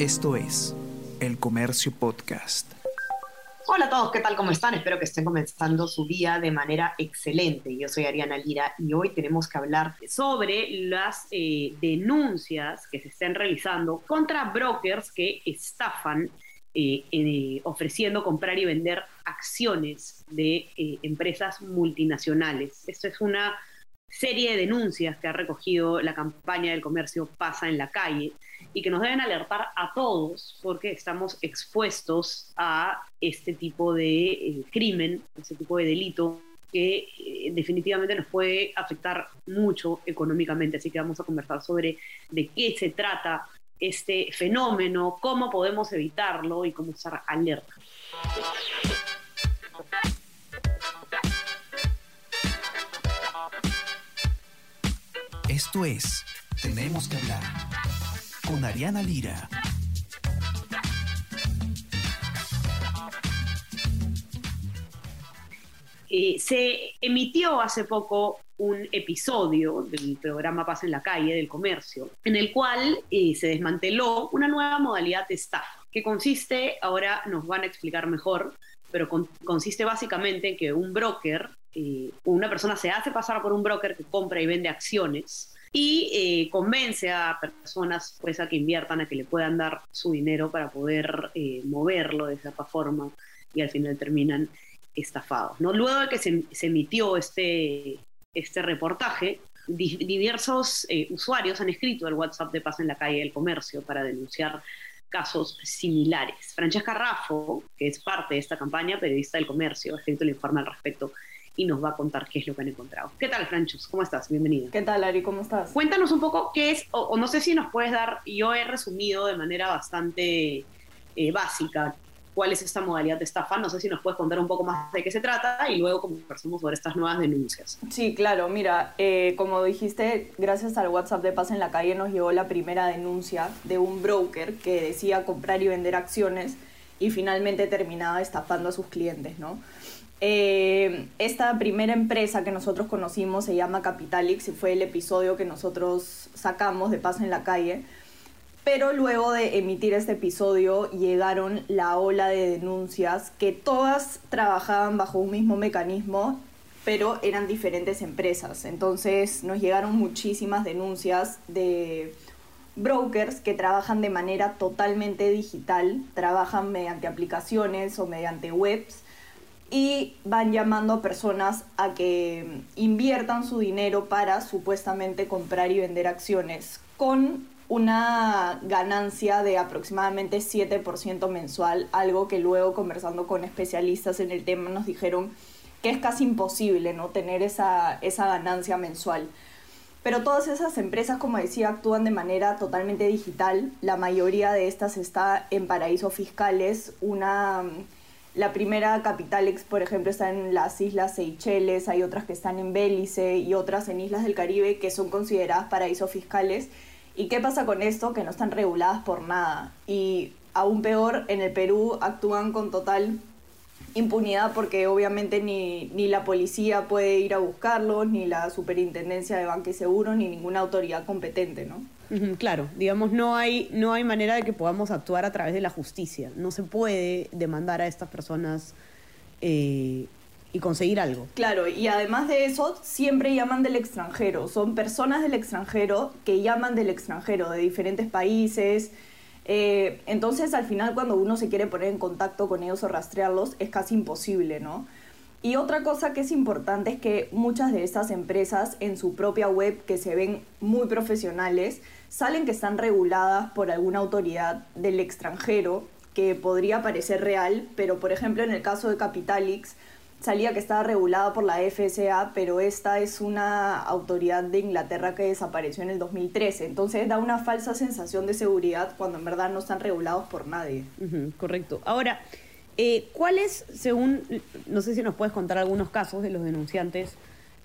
Esto es El Comercio Podcast. Hola a todos, ¿qué tal? ¿Cómo están? Espero que estén comenzando su día de manera excelente. Yo soy Ariana Lira y hoy tenemos que hablar sobre las eh, denuncias que se están realizando contra brokers que estafan eh, eh, ofreciendo comprar y vender acciones de empresas multinacionales. Esto es una serie de denuncias que ha recogido la campaña del comercio Pasa en la calle y que nos deben alertar a todos porque estamos expuestos a este tipo de eh, crimen, este tipo de delito que eh, definitivamente nos puede afectar mucho económicamente. Así que vamos a conversar sobre de qué se trata este fenómeno, cómo podemos evitarlo y cómo estar alerta. Esto es Tenemos que hablar con Ariana Lira. Eh, se emitió hace poco un episodio del programa Paz en la Calle del Comercio, en el cual eh, se desmanteló una nueva modalidad de estafa, que consiste, ahora nos van a explicar mejor, pero consiste básicamente en que un broker, eh, una persona se hace pasar por un broker que compra y vende acciones y eh, convence a personas pues a que inviertan, a que le puedan dar su dinero para poder eh, moverlo de esa forma y al final terminan estafados. Luego de que se, emitió este, este reportaje, diversos eh, usuarios han escrito al WhatsApp de Paz en la Calle del Comercio para denunciar casos similares. Francesca Raffo, que es parte de esta campaña, periodista del comercio, ha escrito el informe al respecto y nos va a contar qué es lo que han encontrado. ¿Qué tal, Franchus? ¿Cómo estás? Bienvenida. ¿Qué tal, Ari? ¿Cómo estás? Cuéntanos un poco qué es, o, no sé si nos puedes dar, yo he resumido de manera bastante eh, básica cuál es esta modalidad de estafa. No sé si nos puedes contar un poco más de qué se trata y luego conversamos sobre estas nuevas denuncias. Sí, claro. Mira, eh, como dijiste, gracias al WhatsApp de Paz en la Calle nos llegó la primera denuncia de un broker que decía comprar y vender acciones y finalmente terminaba estafando a sus clientes, ¿no? Eh, esta primera empresa que nosotros conocimos se llama Capitalix y fue el episodio que nosotros sacamos de Paz en la Calle. Pero luego de emitir este episodio llegaron la ola de denuncias que todas trabajaban bajo un mismo mecanismo, pero eran diferentes empresas. Entonces nos llegaron muchísimas denuncias de brokers que trabajan de manera totalmente digital, trabajan mediante aplicaciones o mediante webs y van llamando a personas a que inviertan su dinero para supuestamente comprar y vender acciones con una ganancia de aproximadamente 7% mensual, algo que luego conversando con especialistas en el tema nos dijeron que es casi imposible no tener esa, esa ganancia mensual. Pero todas esas empresas, como decía, actúan de manera totalmente digital. La mayoría de estas está en paraísos fiscales. Una la primera Capitalex, por ejemplo, está en las islas Seychelles, hay otras que están en Bélice y otras en islas del Caribe que son consideradas paraísos fiscales. ¿Y qué pasa con esto? Que no están reguladas por nada. Y aún peor, en el Perú actúan con total impunidad porque obviamente ni, ni la policía puede ir a buscarlos, ni la superintendencia de banca y seguro, ni ninguna autoridad competente, ¿no? Claro, digamos, no hay, no hay manera de que podamos actuar a través de la justicia. No se puede demandar a estas personas eh, y conseguir algo. Claro, y además de eso, siempre llaman del extranjero. Son personas del extranjero que llaman del extranjero, de diferentes países. Eh, entonces, al final, cuando uno se quiere poner en contacto con ellos o rastrearlos, es casi imposible, ¿no? Y otra cosa que es importante es que muchas de estas empresas en su propia web, que se ven muy profesionales, salen que están reguladas por alguna autoridad del extranjero, que podría parecer real, pero por ejemplo en el caso de Capitalix salía que estaba regulada por la FSA, pero esta es una autoridad de Inglaterra que desapareció en el 2013. Entonces da una falsa sensación de seguridad cuando en verdad no están regulados por nadie. correcto. Ahora, eh, ¿Cuáles, según, no sé si nos puedes contar algunos casos de los denunciantes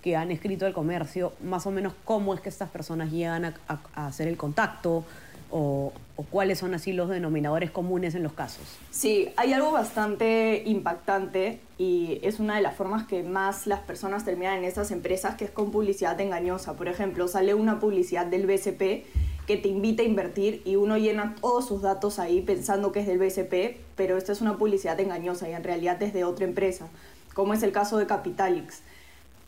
que han escrito el comercio, más o menos cómo es que estas personas llegan a, hacer el contacto o, cuáles son así los denominadores comunes en los casos? Sí, hay algo bastante impactante y es una de las formas que más las personas terminan en estas empresas, que es con publicidad engañosa. Por ejemplo, sale una publicidad del BCP que te invita a invertir y uno llena todos sus datos ahí pensando que es del BCP, pero esta es una publicidad engañosa y en realidad es de otra empresa, como es el caso de Capitalix.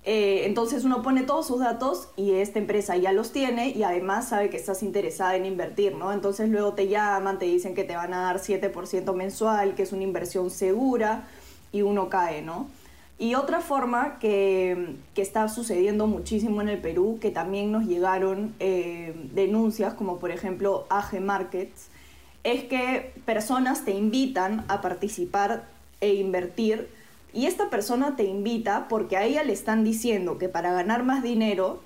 Eh, entonces uno pone todos sus datos y esta empresa ya los tiene y además sabe que estás interesada en invertir, ¿no? Entonces luego te llaman, te dicen que te van a dar 7% mensual, que es una inversión segura y uno cae, ¿no? Y otra forma que, que, está sucediendo muchísimo en el Perú, que también nos llegaron eh, denuncias, como por ejemplo AG Markets, es que personas te invitan a participar e invertir y esta persona te invita porque a ella le están diciendo que para ganar más dinero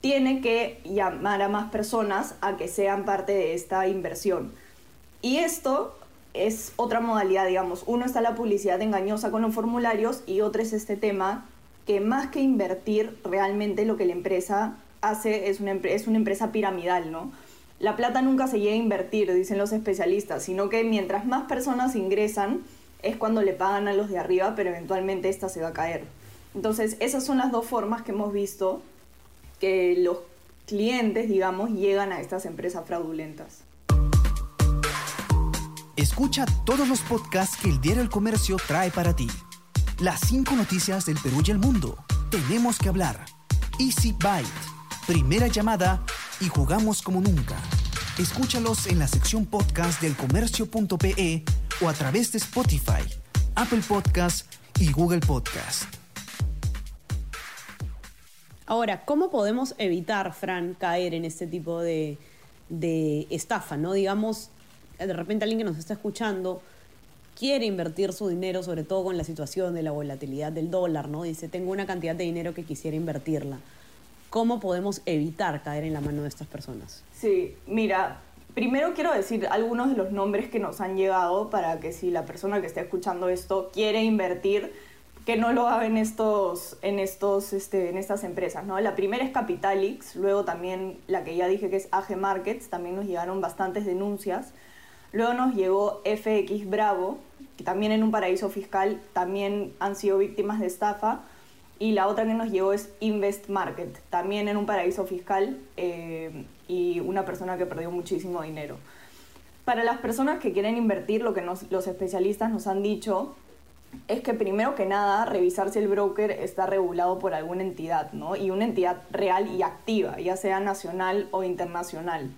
tiene que llamar a más personas a que sean parte de esta inversión. Y esto es otra modalidad, digamos. Uno está la publicidad engañosa con los formularios y otro es este tema que más que invertir, realmente lo que la empresa hace es una, es una empresa piramidal, ¿no? La plata nunca se llega a invertir, dicen los especialistas, sino que mientras más personas ingresan, es cuando le pagan a los de arriba, pero eventualmente esta se va a caer. Entonces, esas son las dos formas que hemos visto que los clientes, digamos, llegan a estas empresas fraudulentas. Escucha todos los podcasts que el Diario El Comercio trae para ti. Las cinco noticias del Perú y el mundo. Tenemos que hablar. Easy Byte. Primera llamada y jugamos como nunca. Escúchalos en la sección podcast del comercio.pe o a través de Spotify, Apple Podcast y Google Podcast. Ahora, ¿cómo podemos evitar, Fran, caer en este tipo de, de estafa? ¿no? Digamos, de repente alguien que nos está escuchando quiere invertir su dinero, sobre todo con la situación de la volatilidad del dólar, ¿no? Dice, tengo una cantidad de dinero que quisiera invertirla. ¿Cómo podemos evitar caer en la mano de estas personas? Sí, mira, primero quiero decir algunos de los nombres que nos han llegado para que si la persona que está escuchando esto quiere invertir, que no lo haga en estos, en estos, este, en estas empresas, ¿no? La primera es Capitalix, luego también la que ya dije que es AG Markets, también nos llegaron bastantes denuncias Luego nos llegó FX Bravo, que también en un paraíso fiscal también han sido víctimas de estafa. Y la otra que nos llegó es Invest Market, también en un paraíso fiscal eh, y una persona que perdió muchísimo dinero. Para las personas que quieren invertir, lo que los especialistas nos han dicho es que primero que nada revisar si el broker está regulado por alguna entidad, ¿no? Y una entidad real y activa, ya sea nacional o internacional.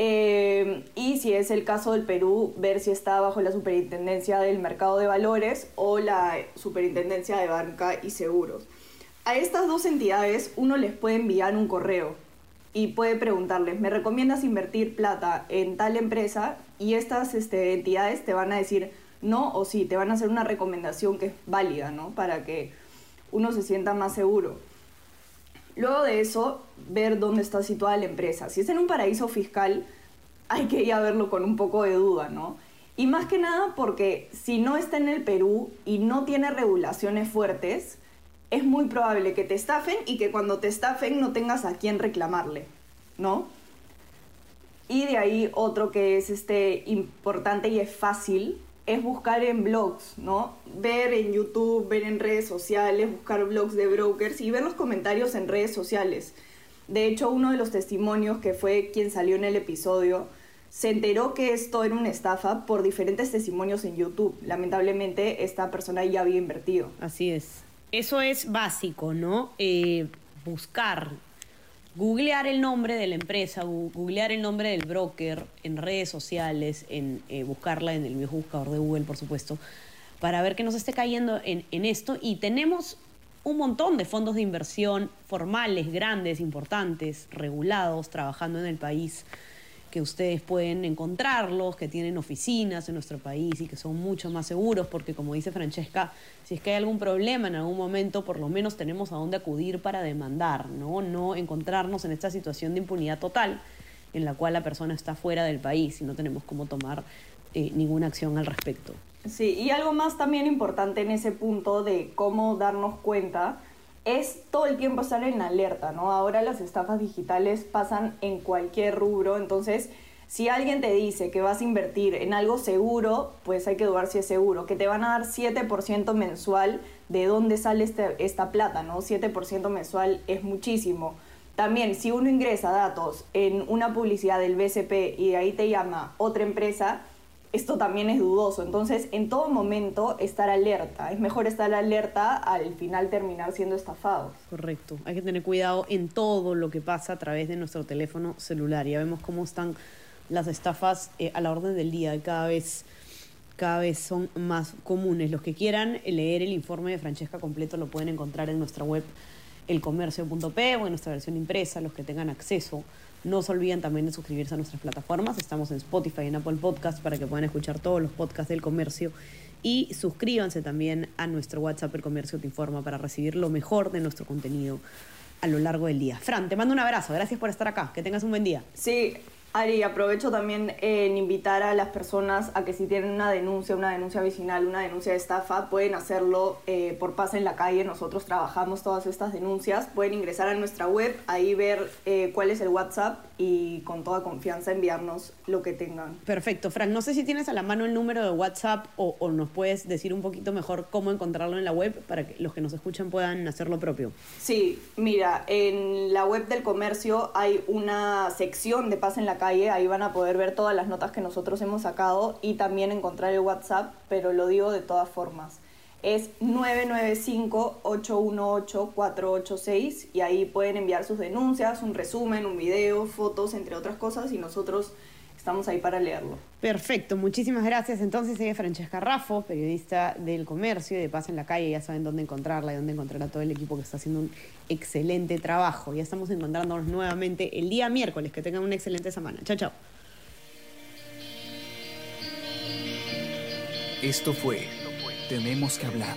Eh, y si es el caso del Perú, ver si está bajo la superintendencia del mercado de valores o la superintendencia de banca y seguros. A estas dos entidades uno les puede enviar un correo y puede preguntarles, ¿me recomiendas invertir plata en tal empresa? Y estas este, entidades te van a decir no o sí, te van a hacer una recomendación que es válida, ¿no? Para que uno se sienta más seguro. Luego de eso, ver dónde está situada la empresa. Si es en un paraíso fiscal, hay que ir a verlo con un poco de duda, ¿no? Y más que nada porque si no está en el Perú y no tiene regulaciones fuertes, es muy probable que te estafen y que cuando te estafen no tengas a quién reclamarle, ¿no? Y de ahí otro que es este importante y es fácil es buscar en blogs, ¿no? Ver en YouTube, ver en redes sociales, buscar blogs de brokers y ver los comentarios en redes sociales. De hecho, uno de los testimonios que fue quien salió en el episodio se enteró que esto era una estafa por diferentes testimonios en YouTube. Lamentablemente, esta persona ya había invertido. Así es. Eso es básico, ¿no? Eh, buscar googlear el nombre de la empresa, googlear el nombre del broker en redes sociales, en eh, buscarla en el mismo buscador de Google, por supuesto, para ver que nos esté cayendo en, en esto. Y tenemos un montón de fondos de inversión formales, grandes, importantes, regulados, trabajando en el país que ustedes pueden encontrarlos, que tienen oficinas en nuestro país y que son mucho más seguros, porque como dice Francesca, si es que hay algún problema en algún momento, por lo menos tenemos a dónde acudir para demandar, ¿no? No encontrarnos en esta situación de impunidad total en la cual la persona está fuera del país y no tenemos cómo tomar eh, ninguna acción al respecto. Sí, y algo más también importante en ese punto de cómo darnos cuenta es todo el tiempo estar en alerta, ¿no? Ahora las estafas digitales pasan en cualquier rubro, entonces si alguien te dice que vas a invertir en algo seguro, pues hay que dudar si es seguro, que te van a dar 7% mensual, ¿de dónde sale este, esta plata, no? 7% mensual es muchísimo. También, si uno ingresa datos en una publicidad del BCP y de ahí te llama otra empresa, esto también es dudoso. Entonces, en todo momento, estar alerta. Es mejor estar alerta al final terminar siendo estafados. Correcto. Hay que tener cuidado en todo lo que pasa a través de nuestro teléfono celular. Ya vemos cómo están las estafas eh, a la orden del día cada vez, cada vez son más comunes. Los que quieran leer el informe de Francesca completo lo pueden encontrar en nuestra web elcomercio.p o en nuestra versión impresa, los que tengan acceso no se olviden también de suscribirse a nuestras plataformas. Estamos en Spotify y en Apple Podcast para que puedan escuchar todos los podcasts del comercio. Y suscríbanse también a nuestro WhatsApp El Comercio Te Informa para recibir lo mejor de nuestro contenido a lo largo del día. Fran, te mando un abrazo. Gracias por estar acá. Que tengas un buen día. Sí, Ari, aprovecho también en invitar a las personas a que si tienen una denuncia, una denuncia vecinal, una denuncia de estafa, pueden hacerlo eh, por paz en la calle. Nosotros trabajamos todas estas denuncias. Pueden ingresar a nuestra web, ahí ver eh, cuál es el WhatsApp y con toda confianza enviarnos lo que tengan. Perfecto, Frank. No sé si tienes a la mano el número de WhatsApp o, o, nos puedes decir un poquito mejor cómo encontrarlo en la web para que los que nos escuchan puedan hacer lo propio. Sí, mira, en la web del comercio hay una sección de paz en calle, ahí van a poder ver todas las notas que nosotros hemos sacado y también encontrar el WhatsApp, pero lo digo de todas formas. Es 995-818-486 y ahí pueden enviar sus denuncias, un resumen, un video, fotos, entre otras cosas y nosotros estamos ahí para leerlo. Perfecto, muchísimas gracias. Entonces, ella es Francesca Raffo, periodista del comercio y de Paz en la Calle. Ya saben dónde encontrarla y dónde encontrar a todo el equipo que está haciendo un excelente trabajo. Ya estamos encontrándonos nuevamente el día miércoles. Que tengan una excelente semana. Chao, chao. Esto fue tenemos que hablar.